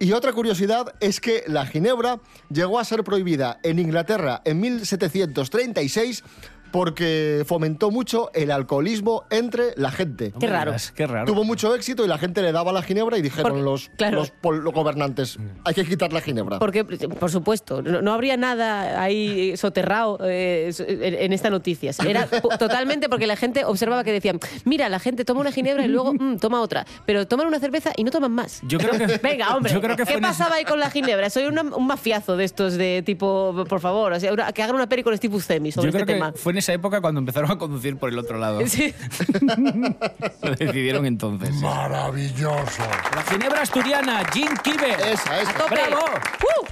Y otra curiosidad es que la ginebra llegó a ser prohibida en Inglaterra en 1736 porque fomentó mucho el alcoholismo entre la gente. Qué raro. Qué raro. Tuvo mucho éxito y la gente le daba la ginebra y dijeron Porque- los, claro. los gobernantes, hay que quitar la ginebra. Porque, por supuesto, no, no habría nada ahí soterrado eh, en, esta noticia. Era totalmente porque la gente observaba que decían, mira, la gente toma una ginebra y luego mm, toma otra, pero toman una cerveza y no toman más. Yo creo que- Venga, hombre, yo creo que fue ¿qué pasaba ahí con la ginebra? Soy una- un mafiazo de estos de tipo, por favor, o sea, una- que hagan una peli con Steve Buscemi sobre Yo creo este que tema. fue en esa época cuando empezaron a conducir por el otro lado. Sí. Lo decidieron entonces. Maravilloso. La Ginebra asturiana, Jim Kiver. Esa, esa. ¡A tope! ¡Bravo! ¡Uh!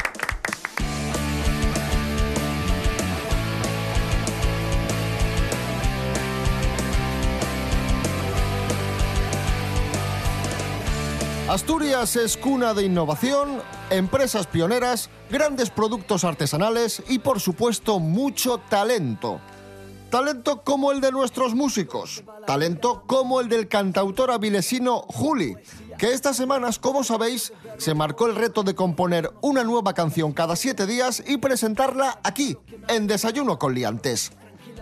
Asturias es cuna de innovación, empresas pioneras, grandes productos artesanales y por supuesto mucho talento. Talento como el de nuestros músicos, talento como el del cantautor avilesino Juli, que estas semanas, como sabéis, se marcó el reto de componer una nueva canción cada siete días y presentarla aquí, en Desayuno con Liantes.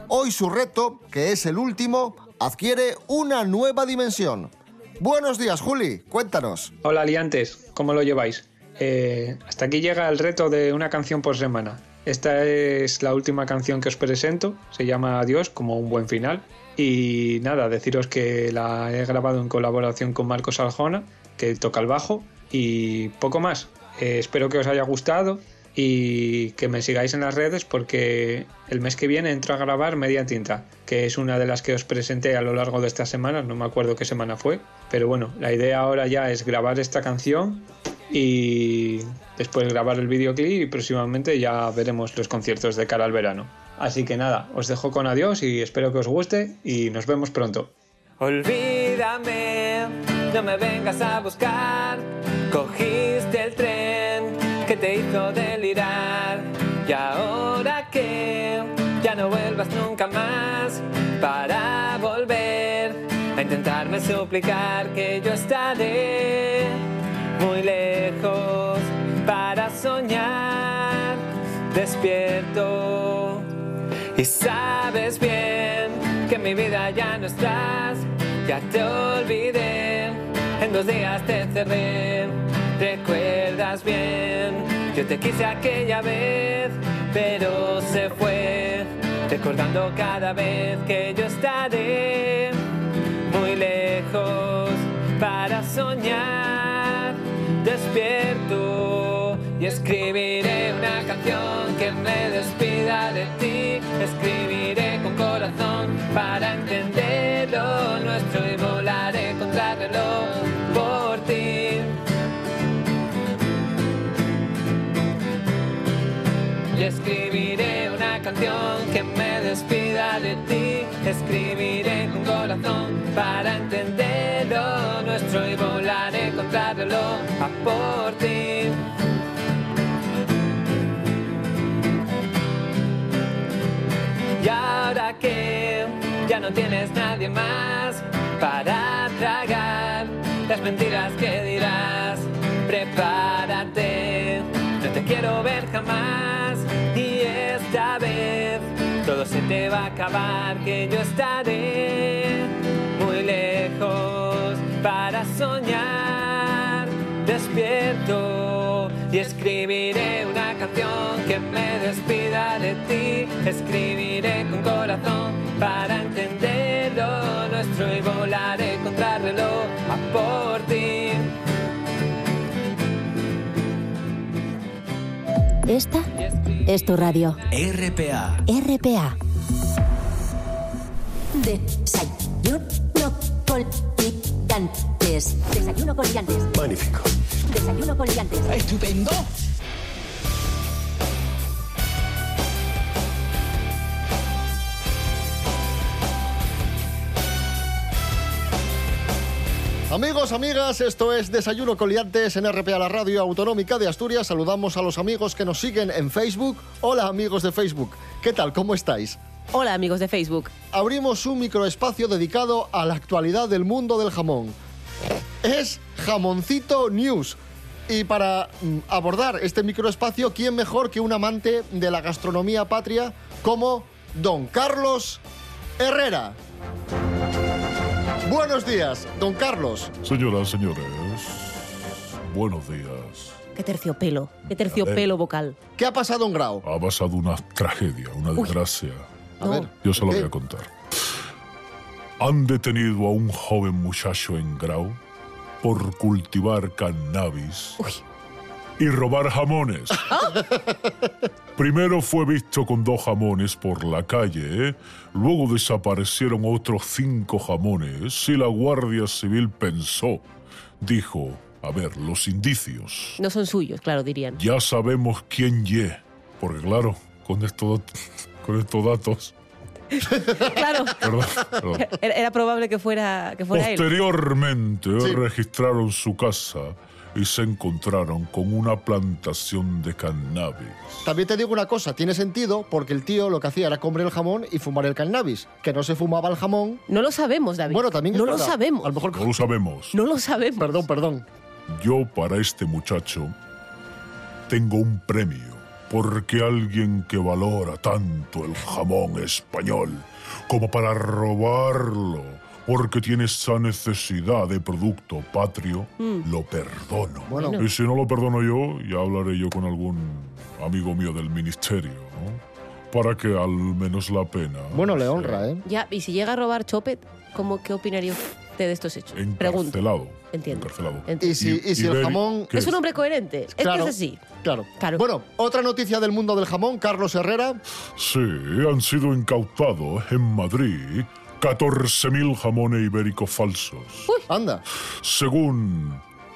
Hoy su reto, que es el último, adquiere una nueva dimensión. Buenos días, Juli, cuéntanos. Hola liantes, ¿cómo lo lleváis? Eh, hasta aquí llega el reto de una canción por semana. Esta es la última canción que os presento, se llama Adiós, como un buen final. Y nada, deciros que la he grabado en colaboración con Marcos Aljona, que toca el bajo, y poco más. Eh, espero que os haya gustado y que me sigáis en las redes porque el mes que viene entro a grabar Media Tinta, que es una de las que os presenté a lo largo de esta semana, no me acuerdo qué semana fue, pero bueno, la idea ahora ya es grabar esta canción y después grabar el videoclip y próximamente ya veremos los conciertos de cara al verano. Así que nada, os dejo con adiós y espero que os guste y nos vemos pronto. Olvídame, no me vengas a buscar. Cogiste el tren que te hizo delirar. Y ahora que ya no vuelvas nunca más para volver a intentarme suplicar que yo estaré muy lejos para soñar despierto. Y sabes bien que mi vida ya no estás, ya te olvidé, en dos días te cerré. Recuerdas bien, yo te quise aquella vez, pero se fue, recordando cada vez que yo estaré muy lejos para soñar despierto y escribiré una canción que me despida de ti. Escribiré con corazón para entender lo nuestro y volaré contra el reloj por ti. Y escribiré una canción que me despida de ti. Escribiré con corazón para entender nuestro y volaré contra a por ti. Y ahora que ya no tienes nadie más para tragar las mentiras que dirás, prepárate, no te quiero ver jamás y esta vez todo se te va a acabar, que yo estaré muy lejos para soñar despierto y escribiré una canción que me despida de ti. Escribiré con corazón para entender lo nuestro y volaré contra el reloj a por ti. Esta es tu radio. RPA. RPA. Desayuno con liantes. Desayuno con liantes. Magnífico. Desayuno con liantes. Estupendo. Amigos, amigas, esto es Desayuno Coliantes en RPA, la radio autonómica de Asturias. Saludamos a los amigos que nos siguen en Facebook. Hola, amigos de Facebook. ¿Qué tal? ¿Cómo estáis? Hola, amigos de Facebook. Abrimos un microespacio dedicado a la actualidad del mundo del jamón. Es Jamoncito News. Y para mm, abordar este microespacio, ¿quién mejor que un amante de la gastronomía patria como don Carlos Herrera? Buenos días, don Carlos. Señoras, señores, buenos días. Qué terciopelo, qué terciopelo vocal. ¿Qué ha pasado en Grau? Ha pasado una tragedia, una Uy. Ver, Yo se lo ¿qué? voy a contar. Han detenido a un joven muchacho en Grau por cultivar cannabis y robar jamones. Primero fue visto con dos jamones por la calle, ¿eh? luego desaparecieron otros cinco jamones y la Guardia Civil pensó, dijo, a ver, los indicios. No son suyos, claro, dirían. Ya sabemos quién ye, porque claro, con estos, con estos datos... Claro, Perdón, perdón. era, era probable que fuera, que fuera él. Posteriormente registraron su casa y se encontraron con una plantación de cannabis. También te digo una cosa, tiene sentido porque el tío lo que hacía era comer el jamón y fumar el cannabis. Que no se fumaba el jamón. No lo sabemos, David. Bueno, también No lo verdad. sabemos. A lo mejor No lo sabemos. No lo sabemos. Perdón, perdón. Yo para este muchacho tengo un premio porque alguien que valora tanto el jamón español como para robarlo porque tiene esa necesidad de producto patrio, Mm. lo perdono. Bueno. Y si no lo perdono yo, ya hablaré yo con algún amigo mío del ministerio, ¿no? Para que al menos la pena Bueno, le honra, ¿eh? Ya, y si llega a robar Chopet, ¿cómo, ¿qué opinaría usted de estos hechos? Pregunto. encarcelado. Entiendo. Encarcelado. Entiendo. Y si, y si el jamón... ¿qué Es un hombre coherente. Es que Claro. es así. Claro. Bueno, otra noticia del mundo del jamón, Carlos Herrera. Sí, han sido incautados en Madrid 14.000 jamones ibéricos falsos. Anda. Según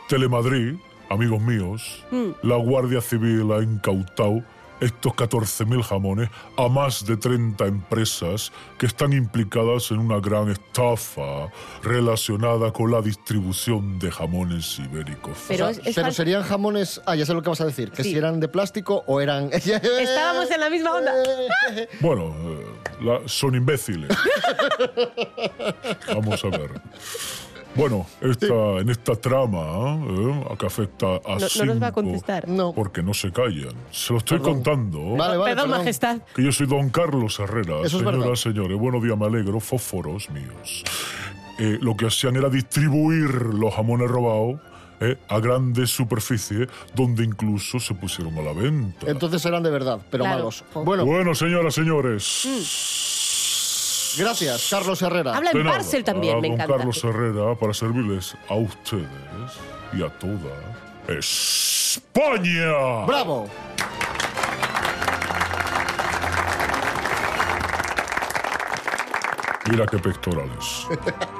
Telemadrid, amigos míos, Mm. la Guardia Civil ha incautado estos 14.000 jamones a más de 30 empresas que están implicadas en una gran estafa relacionada con la distribución de jamones ibéricos. Pero O es- sea, es pero fal- serían jamones... Ah, ya sé lo que vas a decir. Que Sí. si eran de plástico o eran... Estábamos en la misma onda. Bueno, eh, la- son imbéciles. Vamos a ver. Bueno, esta, en esta trama eh, que afecta a No, no cinco, nos va a contestar. No. porque no se callan. Se lo estoy Perdón. contando. Vale, vale, Perdón, perdón. majestad. Que yo soy don Carlos Herrera, Eso es señoras, señores. Buenos días, me alegro. Fósforos míos. Eh, lo que hacían era distribuir los jamones robados eh, a grandes superficies, donde incluso se pusieron a la venta. Entonces eran de verdad, pero Claro. malos. Bueno, Bueno, señoras, señores. Gracias, Carlos Herrera. Habla en parcel también, me don encanta. Carlos Herrera para servirles a ustedes y a toda España. ¡Bravo! Mira qué pectorales.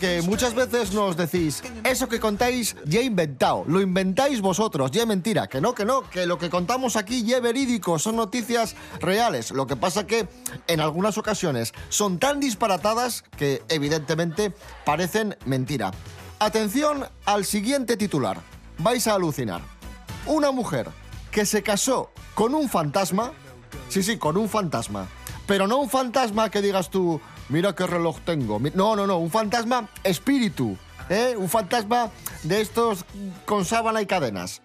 Que muchas veces nos decís, eso que contáis ya inventado, lo inventáis vosotros, ya mentira, que no, que no, que lo que contamos aquí ya verídico, son noticias reales. Lo que pasa que en algunas ocasiones son tan disparatadas que evidentemente parecen mentira. Atención al siguiente titular, vais a alucinar. Una mujer que se casó con un fantasma, sí, sí, con un fantasma, pero no un fantasma que digas tú, mira qué reloj tengo. No, no, no, un fantasma espíritu, ¿eh? Un fantasma de estos con sábana y cadenas.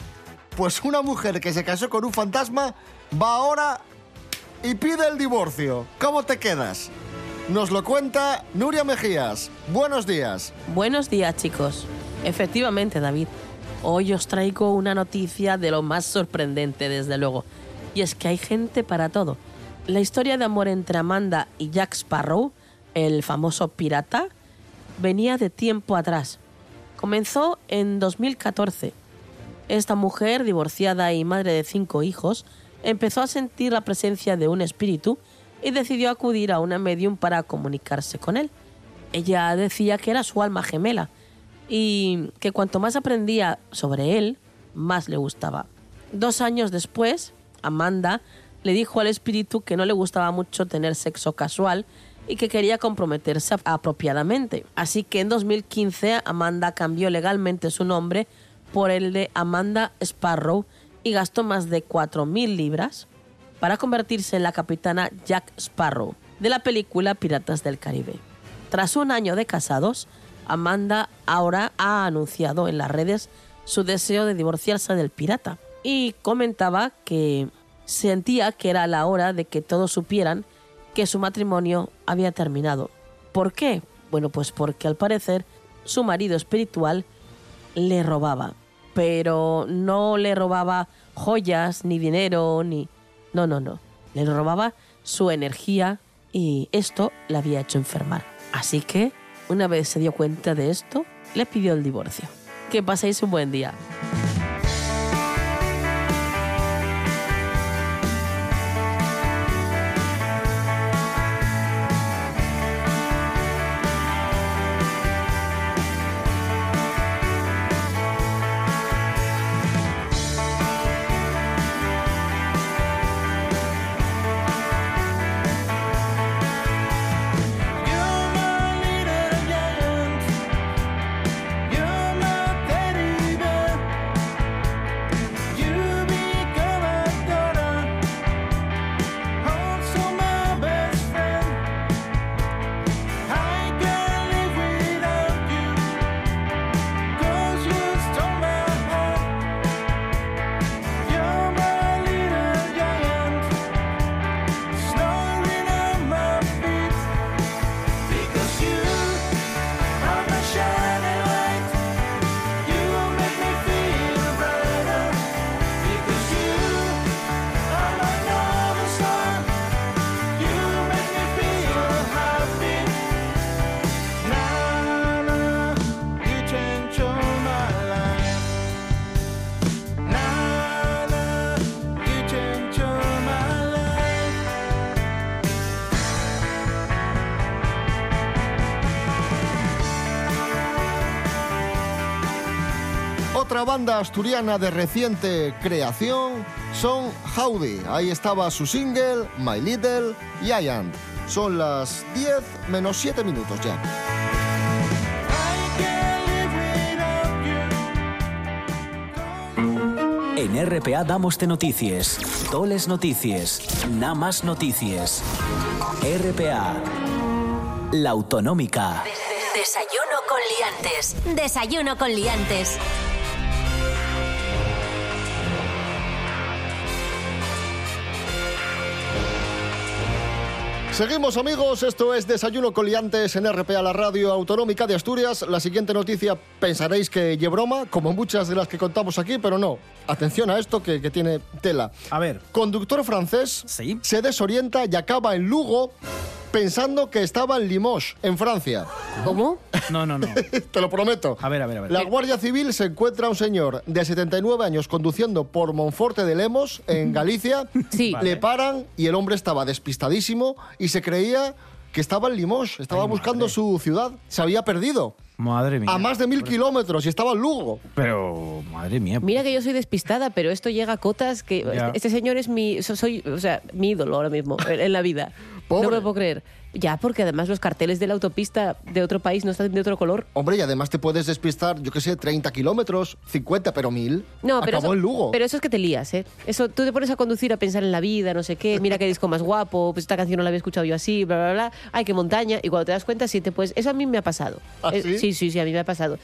Pues una mujer que se casó con un fantasma va ahora y pide el divorcio. ¿Cómo te quedas? Nos lo cuenta Nuria Mejías. Buenos días. Buenos días, chicos. Efectivamente, David. Hoy os traigo una noticia de lo más sorprendente, desde luego. Y es que hay gente para todo. La historia de amor entre Amanda y Jack Sparrow, el famoso pirata, venía de tiempo atrás. Comenzó en 2014. Esta mujer, divorciada y madre de cinco hijos, empezó a sentir la presencia de un espíritu y decidió acudir a una medium para comunicarse con él. Ella decía que era su alma gemela y que cuanto más aprendía sobre él, más le gustaba. Dos años después, Amanda le dijo al espíritu que no le gustaba mucho tener sexo casual y que quería comprometerse apropiadamente. Así que en 2015 Amanda cambió legalmente su nombre por el de Amanda Sparrow y gastó más de 4.000 libras para convertirse en la capitana Jack Sparrow de la película Piratas del Caribe. Tras un año de casados, Amanda ahora ha anunciado en las redes su deseo de divorciarse del pirata y comentaba que sentía que era la hora de que todos supieran que su matrimonio había terminado. ¿Por qué? Bueno, pues porque al parecer su marido espiritual le robaba, pero no le robaba joyas, ni dinero, ni... No, no, no. Le robaba su energía y esto le había hecho enfermar. Así que, una vez se dio cuenta de esto, le pidió el divorcio. Que paséis un buen día. Otra banda asturiana de reciente creación son Howdy. Ahí estaba su single, My Little Giant. Son las 10 menos 7 minutos ya. En RPA damos de noticias, toles noticias, nada más noticias. RPA, la autonómica. Desayuno con liantes. Desayuno con liantes. Seguimos amigos, esto es Desayuno Coliantes en RPA, la radio autonómica de Asturias. La siguiente noticia pensaréis que broma, como muchas de las que contamos aquí, pero no. Atención a esto que, que tiene tela. A ver. Conductor francés se desorienta y acaba en Lugo pensando que estaba en Limoges, en Francia. ¿Cómo? No, no, no. Te lo prometo. A ver, a ver, a ver. La Guardia Civil se encuentra a un señor de 79 años conduciendo por Monforte de Lemos, en Galicia. Sí. Le paran y el hombre estaba despistadísimo y se creía que estaba en Limoges, estaba buscando su ciudad. Se había perdido. Madre mía. A más de mil kilómetros y estaba en Lugo. Pero, madre mía. Mira que yo soy despistada, pero esto llega a cotas que Ya. este señor es mi, so- soy, o sea, mi ídolo ahora mismo en, en la vida. No me lo puedo creer. Ya, porque además los carteles de la autopista de otro país no están de otro color. Hombre, y además te puedes despistar, yo qué sé, 30 kilómetros, 50, pero mil. No, pero Acabó eso, en Lugo. pero eso es que te lías, ¿eh? Eso, tú te pones a conducir a pensar en la vida, no sé qué, mira qué disco más guapo, pues esta canción no la había escuchado yo así, bla, bla, bla. Ay, qué montaña. Y cuando te das cuenta, sí te puedes... Eso a mí me ha pasado. ¿Ah, Eh, sí? sí, sí, sí, a mí me ha pasado.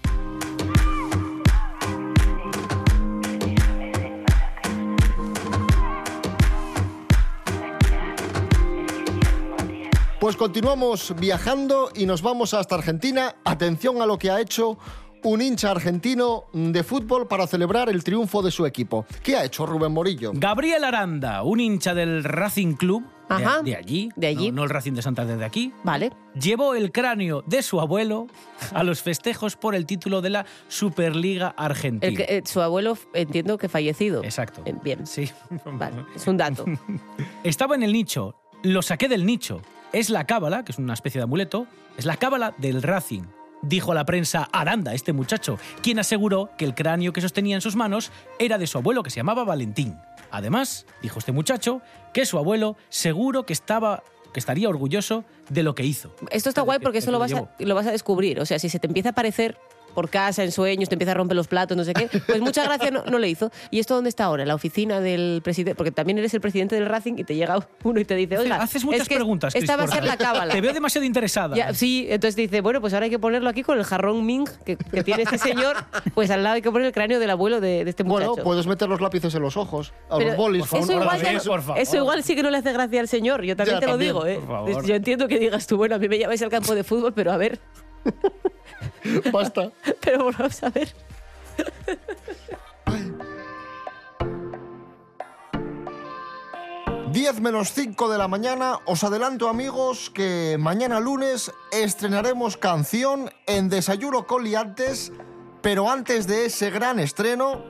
Pues continuamos viajando y nos vamos hasta Argentina. Atención a lo que ha hecho un hincha argentino de fútbol para celebrar el triunfo de su equipo. ¿Qué ha hecho Rubén Morillo? Gabriel Aranda, un hincha del Racing Club, de- Ajá, de, allí, de allí. No, no el Racing de Santander de aquí. Vale. Llevó el cráneo de su abuelo a los festejos por el título de la Superliga Argentina. El que- eh, su abuelo, entiendo que fallecido. Exacto. Eh, Bien. Sí. Vale, es un dato. Estaba en el nicho, lo saqué del nicho. Es la cábala, que es una especie de amuleto, es la cábala del Racing. Dijo a la prensa Aranda, este muchacho, quien aseguró que el cráneo que sostenía en sus manos era de su abuelo que se llamaba Valentín. Además, dijo este muchacho, que su abuelo seguro que estaba que estaría orgulloso de lo que hizo. Esto está guay porque que eso lo vas, a, lo vas a descubrir. O sea, si se te empieza a aparecer por casa, en sueños, te empieza a romper los platos, no sé qué, pues mucha gracia no, no le hizo. ¿Y esto dónde está ahora? En la oficina del presidente, porque también eres el presidente del Racing y te llega uno y te dice, oiga, Haces muchas es que preguntas. Esta va a ser la cábala. Te veo demasiado interesada. Ya, sí, entonces dice, bueno, pues ahora hay que ponerlo aquí con el jarrón Ming que, que tiene este señor, pues al lado hay que poner el cráneo del abuelo de, de este muchacho. Bueno, puedes meter los lápices en los ojos, a Pero los bolis. eso, igual, ya no- eso igual sí que no le hace gracia al señor, yo también Ya, te lo también, digo. ¿eh? por favor. Yo entiendo que digas tú, bueno, a mí me llamáis al campo de fútbol, pero a ver. Basta. Pero vamos a ver. 10 menos 5 de la mañana, os adelanto amigos que mañana lunes estrenaremos canción en Desayuno con Liantes, pero antes de ese gran estreno,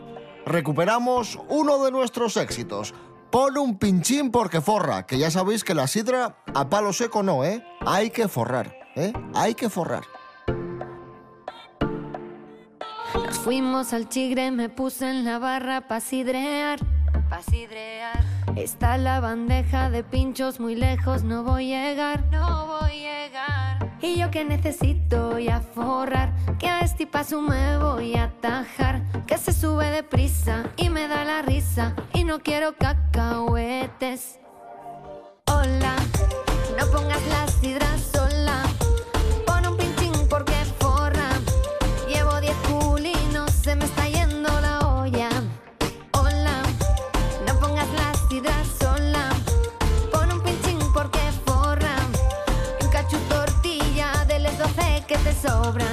recuperamos uno de nuestros éxitos. Pon un pinchín porque forra, que ya sabéis que la sidra a palo seco no, ¿eh? Hay que forrar, ¿eh? Hay que forrar. Fuimos al chigre, me puse en la barra pa' sidrear, pa' sidrear. Está la bandeja de pinchos muy lejos, no voy a llegar, no voy a llegar. Y yo que necesito y a forrar, que a este paso me voy a atajar, que se sube deprisa y me da la risa, y no quiero cacahuetes. Hola, no pongas la sidra que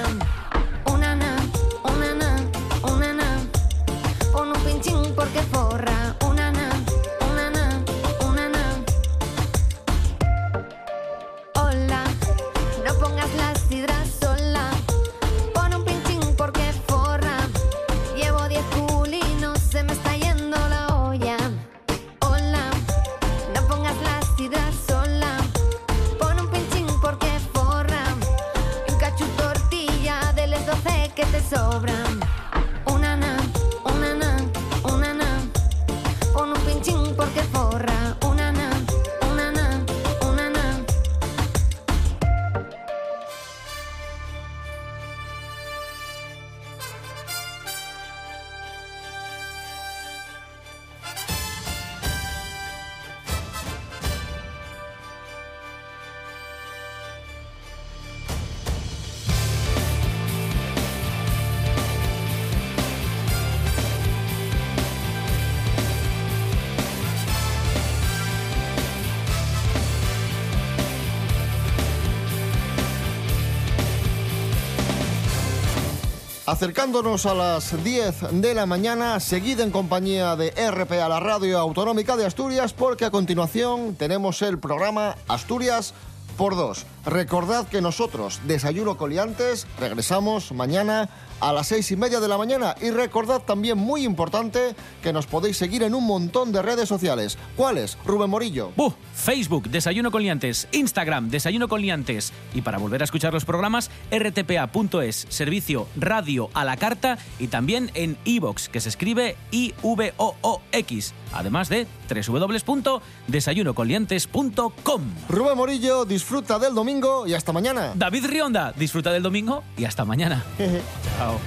Acercándonos a las 10 de la mañana, seguid en compañía de RPA, la radio autonómica de Asturias, porque a continuación tenemos el programa Asturias por dos. Recordad que nosotros, Desayuno Coliantes, regresamos mañana a las seis y media de la mañana. Y recordad también, muy importante, que nos podéis seguir en un montón de redes sociales. ¿Cuáles? Rubén Morillo. Buh, Facebook, Desayuno con Liantes, Instagram, Desayuno con Liantes. Y para volver a escuchar los programas, rtpa.es, servicio radio a la carta y también en iVox, que se escribe I-V-O-O-X. Además de www.desayunoconliantes.com. Rubén Morillo, disfruta del domingo y hasta mañana. David Rionda, disfruta del domingo y hasta mañana. Chao.